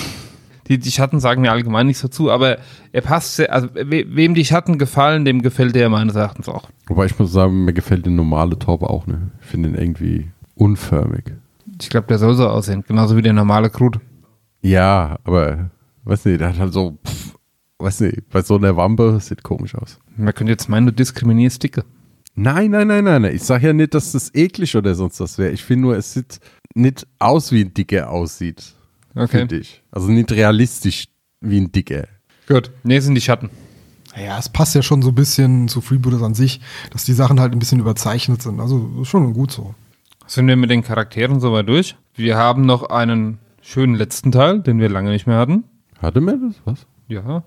[SPEAKER 4] Die, die Schatten sagen mir allgemein nichts dazu, aber er passt sehr, also we, wem die Schatten gefallen, dem gefällt der meines Erachtens auch.
[SPEAKER 1] Wobei ich muss sagen, mir gefällt der normale Torpe auch, ne? Ich finde den irgendwie unförmig.
[SPEAKER 4] Ich glaube, der soll so aussehen, genauso wie der normale Krut.
[SPEAKER 1] Ja, aber, weiß nicht, der hat halt so, pff, weiß nicht, bei so einer Wampe sieht komisch aus.
[SPEAKER 4] Man könnte jetzt meinen, du diskriminierst Dicke.
[SPEAKER 1] Nein, nein, nein, nein, nein. Ich sage ja nicht, dass das eklig oder sonst was wäre. Ich finde nur, es sieht nicht aus, wie ein Dicker aussieht.
[SPEAKER 4] Okay.
[SPEAKER 1] Finde ich. Also nicht realistisch wie ein Dicker.
[SPEAKER 4] Gut. Nee, sind die Schatten.
[SPEAKER 3] Naja, es passt ja schon so ein bisschen zu Freebooters an sich, dass die Sachen halt ein bisschen überzeichnet sind. Also schon gut so.
[SPEAKER 4] Sind wir mit den Charakteren soweit durch? Wir haben noch einen schönen letzten Teil, den wir lange nicht mehr hatten.
[SPEAKER 1] Hatte mir das? Was?
[SPEAKER 4] Ja.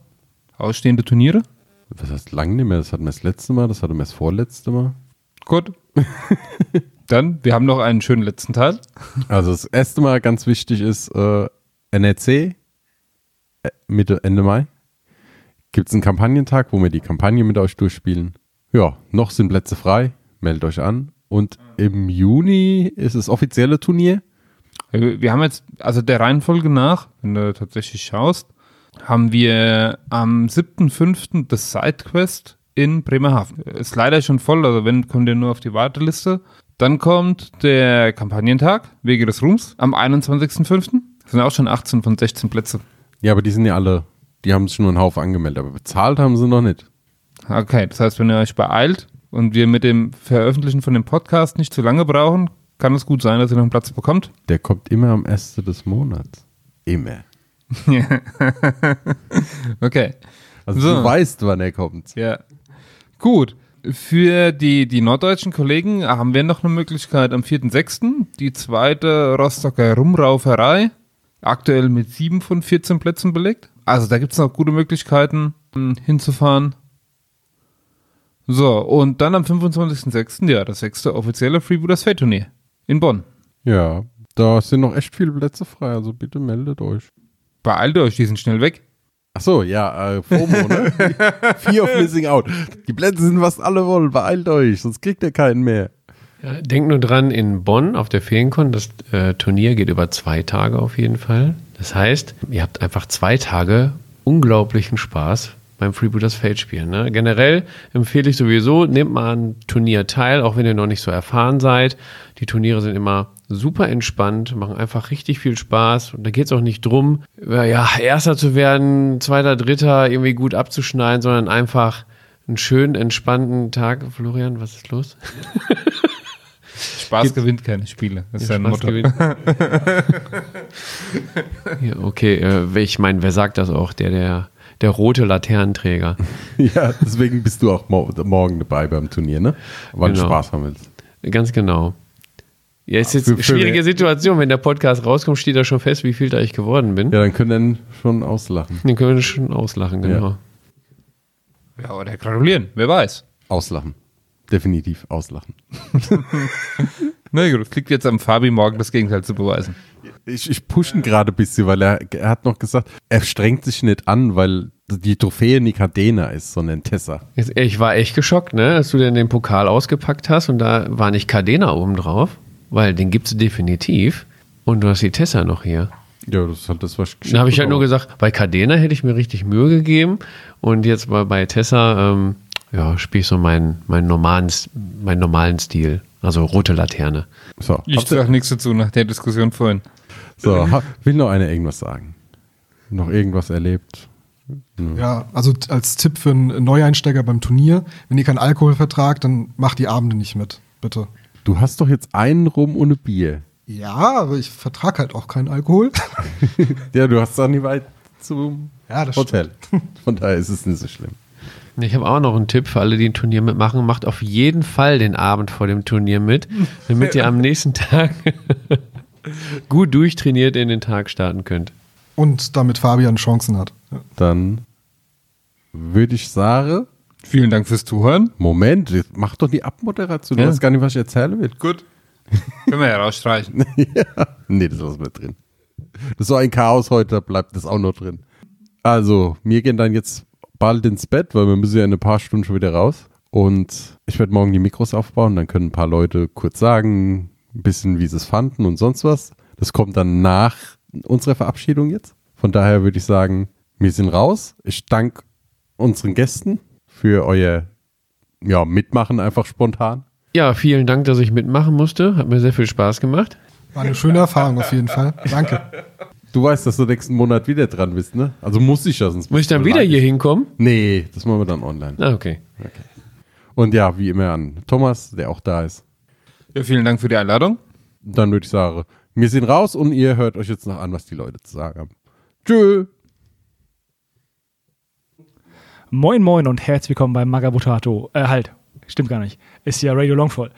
[SPEAKER 4] Ausstehende Turniere.
[SPEAKER 1] Was heißt lang nicht mehr? Das hatten wir das letzte Mal, das hatten wir das vorletzte Mal.
[SPEAKER 4] Gut. Dann, wir haben noch einen schönen letzten Teil.
[SPEAKER 1] Also das erste Mal ganz wichtig ist äh, NRC äh, Mitte, Ende Mai. gibt es einen Kampagnentag, wo wir die Kampagne mit euch durchspielen. Ja, noch sind Plätze frei. Meldet euch an. Und im Juni ist das offizielle Turnier.
[SPEAKER 4] Wir haben jetzt, also der Reihenfolge nach, wenn du tatsächlich schaust, haben wir am 7.5. das Sidequest in Bremerhaven. Ist leider schon voll, also wenn, kommt ihr nur auf die Warteliste. Dann kommt der Kampagnentag, Wege des Ruhms, am 21.5. Das sind auch schon 18 von 16 Plätze.
[SPEAKER 1] Ja, aber die sind ja alle, die haben sich nur einen Haufen angemeldet, aber bezahlt haben sie noch nicht.
[SPEAKER 4] Okay, das heißt, wenn ihr euch beeilt und wir mit dem Veröffentlichen von dem Podcast nicht zu lange brauchen, kann es gut sein, dass ihr noch einen Platz bekommt.
[SPEAKER 1] Der kommt immer am 1. des Monats. Immer.
[SPEAKER 4] Okay.
[SPEAKER 1] Also
[SPEAKER 4] So.
[SPEAKER 1] du weißt, wann er kommt.
[SPEAKER 4] Ja. Gut. Für die, die norddeutschen Kollegen haben wir noch eine Möglichkeit am 4.6. Die zweite Rostocker Rumrauferei. Aktuell mit 7 von 14 Plätzen belegt. Also da gibt es noch gute Möglichkeiten hinzufahren. So, und dann am 25.6. ja, das sechste offizielle Freebooters Fate Turnier in Bonn.
[SPEAKER 1] Ja, da sind noch echt viele Plätze frei, also bitte meldet euch.
[SPEAKER 4] Beeilt euch, die sind schnell weg.
[SPEAKER 1] Ach so, ja, äh, FOMO, ne? Fear of Missing Out. Die Plätze sind was alle wollen, beeilt euch, sonst kriegt ihr keinen mehr.
[SPEAKER 2] Ja, denkt nur dran, in Bonn auf der Ferienkon, das äh, Turnier geht über zwei Tage auf jeden Fall. Das heißt, ihr habt einfach zwei Tage unglaublichen Spaß beim Freebooters Fate spielen. Ne? Generell empfehle ich sowieso, nehmt mal an Turnier teil, auch wenn ihr noch nicht so erfahren seid. Die Turniere sind immer super entspannt, machen einfach richtig viel Spaß und da geht es auch nicht drum, äh, ja, Erster zu werden, Zweiter, Dritter irgendwie gut abzuschneiden, sondern einfach einen schönen, entspannten Tag. Florian, was ist los?
[SPEAKER 4] Spaß gewinnt keine Spiele. Das ist
[SPEAKER 2] Ja,
[SPEAKER 4] ein
[SPEAKER 2] Spaß
[SPEAKER 4] Motto.
[SPEAKER 2] gewinnt. ja, okay, äh, ich meine, wer sagt das auch? Der, der, der rote Laternenträger.
[SPEAKER 1] Ja, deswegen bist du auch mo morgen dabei beim Turnier, ne? Weil du
[SPEAKER 2] Genau.
[SPEAKER 1] Spaß haben willst.
[SPEAKER 2] Ganz genau. Ja, ist jetzt eine schwierige Situation. Wenn der Podcast rauskommt, steht da schon fest, wie viel da ich geworden bin.
[SPEAKER 1] Ja, dann können wir schon auslachen.
[SPEAKER 2] Den können wir schon auslachen, genau.
[SPEAKER 4] Ja, oder gratulieren, wer weiß.
[SPEAKER 1] Auslachen. Definitiv auslachen.
[SPEAKER 4] Na gut, es liegt jetzt am Fabi morgen das Gegenteil zu beweisen.
[SPEAKER 1] Ich, ich pushe ihn gerade ein bisschen, weil er, er hat noch gesagt, er strengt sich nicht an, weil die Trophäe nicht Cadena ist, sondern Tessa.
[SPEAKER 2] Ich war echt geschockt, ne, als du denn den Pokal ausgepackt hast und da war nicht Cardena oben drauf, weil den gibt's definitiv. Und du hast die Tessa noch hier.
[SPEAKER 1] Ja, das halt das, was
[SPEAKER 2] Da habe ich halt nur gesagt, bei Cardena hätte ich mir richtig Mühe gegeben und jetzt bei, bei Tessa, ähm, ja, spiele ich so meinen, meinen, normalen, meinen normalen Stil. Also rote Laterne.
[SPEAKER 1] So,
[SPEAKER 4] Ich sage nichts dazu nach der Diskussion vorhin.
[SPEAKER 1] so will noch einer irgendwas sagen? Noch irgendwas erlebt?
[SPEAKER 3] Ja, also als Tipp für einen Neueinsteiger beim Turnier, wenn ihr keinen Alkohol vertragt, dann macht die Abende nicht mit, bitte.
[SPEAKER 1] Du hast doch jetzt einen Rum ohne Bier.
[SPEAKER 3] Ja, aber ich vertrag halt auch keinen Alkohol.
[SPEAKER 1] Ja, du hast doch nie weit zum
[SPEAKER 3] Ja, das
[SPEAKER 1] Hotel. Von daher ist es nicht so schlimm.
[SPEAKER 2] Ich habe auch noch einen Tipp für alle, die ein Turnier mitmachen. Macht auf jeden Fall den Abend vor dem Turnier mit, damit ihr am nächsten Tag gut durchtrainiert in den Tag starten könnt.
[SPEAKER 3] Und damit Fabian Chancen hat.
[SPEAKER 1] Dann würde ich sagen,
[SPEAKER 4] Vielen Dank fürs Zuhören.
[SPEAKER 1] Moment, mach doch die Abmoderation. Du
[SPEAKER 4] Ja.
[SPEAKER 1] weißt gar nicht, was ich erzählen will.
[SPEAKER 4] Gut. Können wir ja rausstreichen.
[SPEAKER 1] ja. Nee, das lassen wir drin. Das ist so ein Chaos heute, da bleibt das auch noch drin. Also, wir gehen dann jetzt bald ins Bett, weil wir müssen ja in ein paar Stunden schon wieder raus. Und ich werde morgen die Mikros aufbauen, dann können ein paar Leute kurz sagen, ein bisschen, wie sie es fanden und sonst was. Das kommt dann nach unserer Verabschiedung jetzt. Von daher würde ich sagen, wir sind raus. Ich danke unseren Gästen für euer ja, Mitmachen einfach spontan.
[SPEAKER 2] Ja, vielen Dank, dass ich mitmachen musste. Hat mir sehr viel Spaß gemacht.
[SPEAKER 3] War eine schöne Erfahrung auf jeden Fall. Danke.
[SPEAKER 1] Du weißt, dass du nächsten Monat wieder dran bist, ne? Also muss ich ja, sonst
[SPEAKER 2] Muss ich dann wieder hier hinkommen?
[SPEAKER 1] Nee, das machen wir dann online.
[SPEAKER 2] Ah, okay.
[SPEAKER 1] Und ja, wie immer an Thomas, der auch da ist.
[SPEAKER 4] Ja, vielen Dank für die Einladung.
[SPEAKER 1] Dann würde ich sagen, wir sind raus und ihr hört euch jetzt noch an, was die Leute zu sagen haben. Tschö.
[SPEAKER 5] Moin Moin und herzlich willkommen bei Magabotato. Äh, halt, stimmt gar nicht. Ist ja Radio Longfall.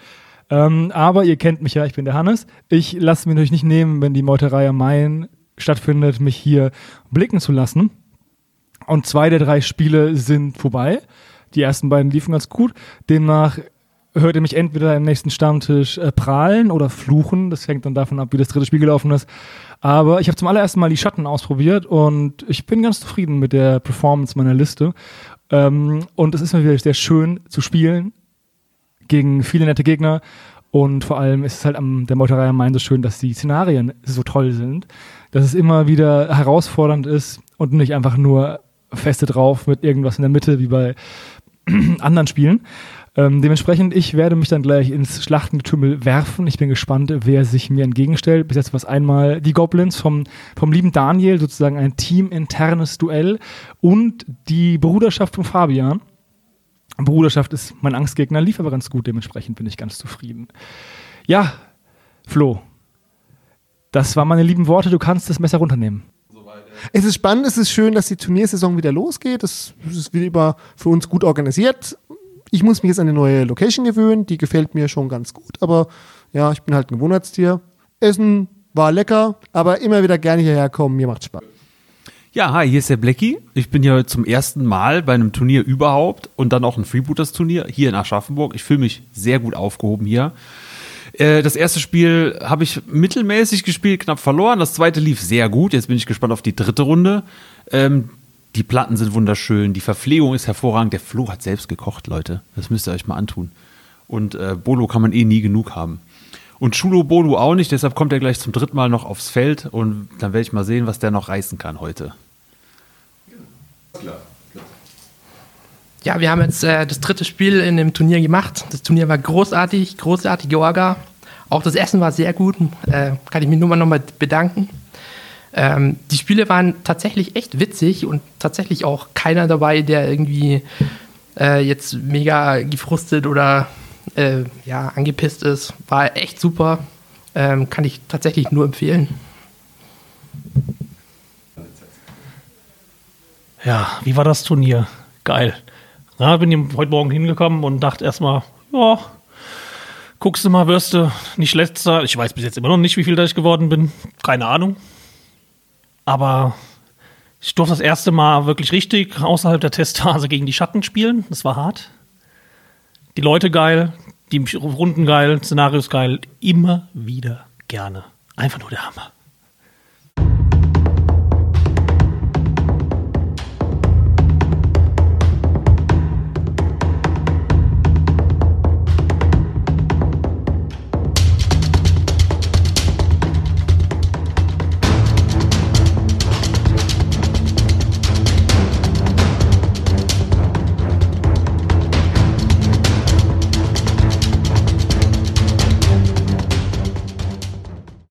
[SPEAKER 5] Ähm, aber ihr kennt mich ja, ich bin der Hannes. Ich lasse mir natürlich nicht nehmen, wenn die Meuterei am Main stattfindet, mich hier blicken zu lassen. Und zwei der drei Spiele sind vorbei. Die ersten beiden liefen ganz gut. Demnach hört ihr mich entweder im nächsten Stammtisch äh, prahlen oder fluchen. Das hängt dann davon ab, wie das dritte Spiel gelaufen ist. Aber ich habe zum allerersten Mal die Schatten ausprobiert und ich bin ganz zufrieden mit der Performance meiner Liste. Ähm, und es ist mir wieder sehr schön zu spielen gegen viele nette Gegner. Und vor allem ist es halt am der Meuterei am Main so schön, dass die Szenarien so toll sind, dass es immer wieder herausfordernd ist und nicht einfach nur feste drauf mit irgendwas in der Mitte wie bei anderen Spielen. Ähm, dementsprechend, ich werde mich dann gleich ins Schlachtengetümmel werfen. Ich bin gespannt, wer sich mir entgegenstellt. Bis jetzt war es einmal die Goblins vom, vom lieben Daniel, sozusagen ein teaminternes Duell und die Bruderschaft von Fabian. Bruderschaft ist mein Angstgegner, lief aber ganz gut, dementsprechend bin ich ganz zufrieden. Ja, Flo, das waren meine lieben Worte, du kannst das Messer runternehmen.
[SPEAKER 6] Es ist spannend, es ist schön, dass die Turniersaison wieder losgeht. Das ist wieder für uns gut organisiert. Ich muss mich jetzt an eine neue Location gewöhnen, die gefällt mir schon ganz gut, aber ja, ich bin halt ein Gewohnheitstier. Essen war lecker, aber immer wieder gerne hierher kommen, mir macht Spaß.
[SPEAKER 7] Ja, hi, hier ist der Blackie. Ich bin hier zum ersten Mal bei einem Turnier überhaupt und dann auch ein Freebooters-Turnier hier in Aschaffenburg. Ich fühle mich sehr gut aufgehoben hier. Äh, Das erste Spiel habe ich mittelmäßig gespielt, knapp verloren. Das zweite lief sehr gut. Jetzt bin ich gespannt auf die dritte Runde. Ähm, die Platten sind wunderschön, die Verpflegung ist hervorragend. Der Flo hat selbst gekocht, Leute. Das müsst ihr euch mal antun. Und äh, Bolo kann man eh nie genug haben. Und Chulo Bolo auch nicht, deshalb kommt er gleich zum dritten Mal noch aufs Feld und dann werde ich mal sehen, was der noch reißen kann heute.
[SPEAKER 8] Ja, wir haben jetzt äh, das dritte Spiel in dem Turnier gemacht. Das Turnier war großartig, großartige Orga. Auch das Essen war sehr gut. Äh, kann ich mich nur mal nochmal bedanken. Ähm, die Spiele waren tatsächlich echt witzig und tatsächlich auch keiner dabei, der irgendwie äh, jetzt mega gefrustet oder äh, ja, angepisst ist. War echt super. Ähm, kann ich tatsächlich nur empfehlen.
[SPEAKER 9] Ja, wie war das Turnier? Geil. Na, bin heute Morgen hingekommen und dachte erstmal, ja, guckst du mal, wirst du nicht letzter. Ich weiß bis jetzt immer noch nicht, wie viel da ich geworden bin. Keine Ahnung. Aber ich durfte das erste Mal wirklich richtig außerhalb der Testphase gegen die Schatten spielen. Das war hart. Die Leute geil, die Runden geil, Szenarios geil. Immer wieder gerne. Einfach nur der Hammer.